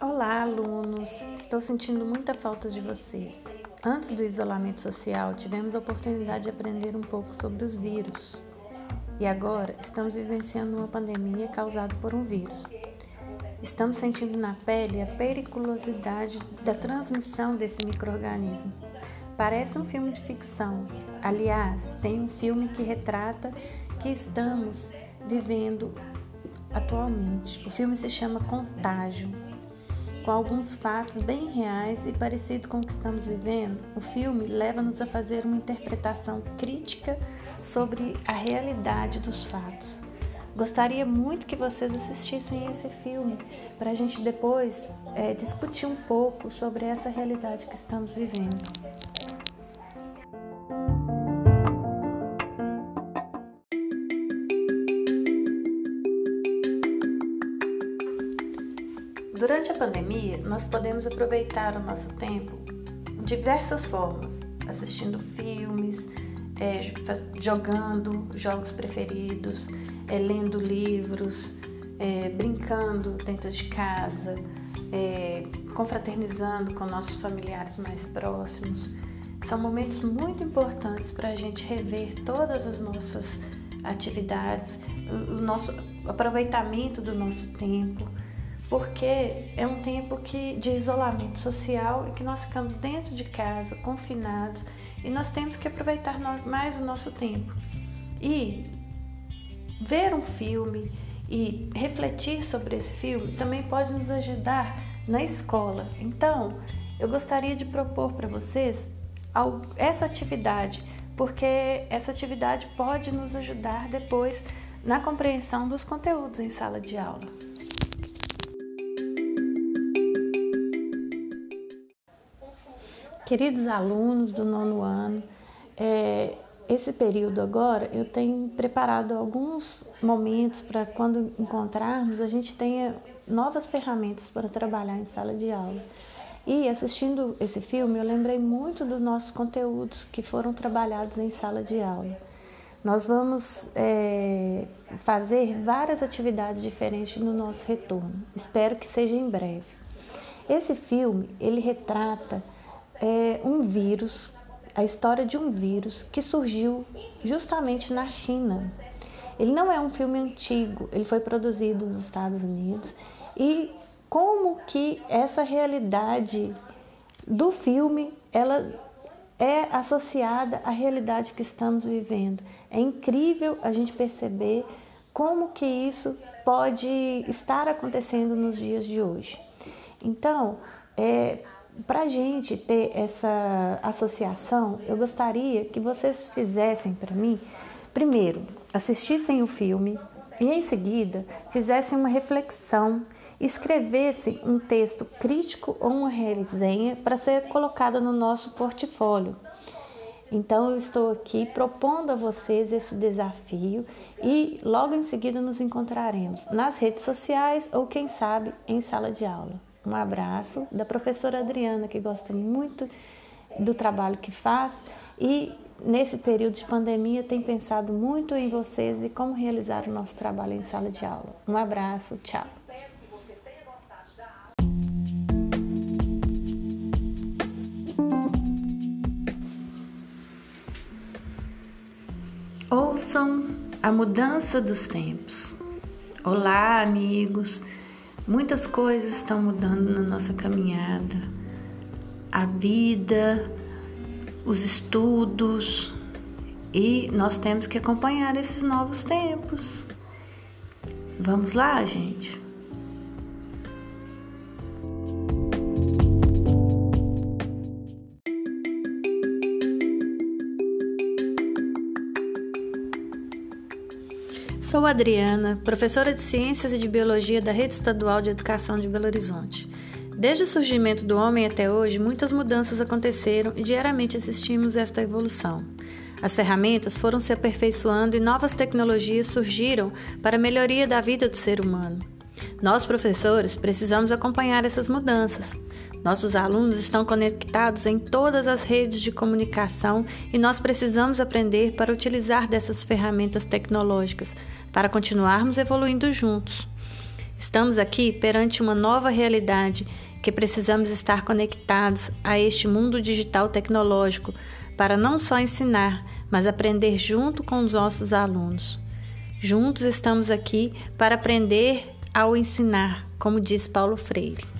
Olá, alunos! Estou sentindo muita falta de vocês. Antes do isolamento social, tivemos a oportunidade de aprender um pouco sobre os vírus. E agora estamos vivenciando uma pandemia causada por um vírus. Estamos sentindo na pele a periculosidade da transmissão desse microorganismo. Parece um filme de ficção. Aliás, tem um filme que retrata que estamos vivendo atualmente. O filme se chama Contágio. Com alguns fatos bem reais e parecido com o que estamos vivendo, o filme leva-nos a fazer uma interpretação crítica sobre a realidade dos fatos. Gostaria muito que vocês assistissem esse filme para a gente depois é, discutir um pouco sobre essa realidade que estamos vivendo. Durante a pandemia, nós podemos aproveitar o nosso tempo de diversas formas, assistindo filmes, é, jogando jogos preferidos, é, lendo livros, é, brincando dentro de casa, é, confraternizando com nossos familiares mais próximos. São momentos muito importantes para a gente rever todas as nossas atividades, o nosso aproveitamento do nosso tempo, porque é um tempo que, de isolamento social e que nós ficamos dentro de casa, confinados, e nós temos que aproveitar mais o nosso tempo. E ver um filme e refletir sobre esse filme também pode nos ajudar na escola. Então, eu gostaria de propor para vocês essa atividade, porque essa atividade pode nos ajudar depois na compreensão dos conteúdos em sala de aula. Queridos alunos do nono ano, é, esse período agora eu tenho preparado alguns momentos para quando encontrarmos a gente tenha novas ferramentas para trabalhar em sala de aula. E assistindo esse filme eu lembrei muito dos nossos conteúdos que foram trabalhados em sala de aula. Nós vamos é, fazer várias atividades diferentes no nosso retorno. Espero que seja em breve. Esse filme ele retrata é, um vírus a história de um vírus que surgiu justamente na China. Ele não é um filme antigo, ele foi produzido nos Estados Unidos e como que essa realidade do filme ela é associada à realidade que estamos vivendo. É incrível a gente perceber como que isso pode estar acontecendo nos dias de hoje. Então, é, para a gente ter essa associação, eu gostaria que vocês fizessem para mim, primeiro, assistissem o filme e em seguida fizessem uma reflexão, escrevessem um texto crítico ou uma resenha para ser colocada no nosso portfólio. Então eu estou aqui propondo a vocês esse desafio e logo em seguida nos encontraremos nas redes sociais ou quem sabe em sala de aula. Um abraço da professora Adriana, que gosta muito do trabalho que faz e nesse período de pandemia tem pensado muito em vocês e como realizar o nosso trabalho em sala de aula. Um abraço, tchau. Ouçam a mudança dos tempos. Olá, amigos. Muitas coisas estão mudando na nossa caminhada. A vida, os estudos, e nós temos que acompanhar esses novos tempos. Vamos lá, gente? Sou Adriana, professora de Ciências e de Biologia da Rede Estadual de Educação de Belo Horizonte. Desde o surgimento do homem até hoje, muitas mudanças aconteceram e diariamente assistimos esta evolução. As ferramentas foram se aperfeiçoando e novas tecnologias surgiram para a melhoria da vida do ser humano. Nós, professores, precisamos acompanhar essas mudanças. Nossos alunos estão conectados em todas as redes de comunicação e nós precisamos aprender para utilizar dessas ferramentas tecnológicas para continuarmos evoluindo juntos. Estamos aqui perante uma nova realidade que precisamos estar conectados a este mundo digital tecnológico para não só ensinar, mas aprender junto com os nossos alunos. Juntos estamos aqui para aprender ao ensinar, como diz Paulo Freire.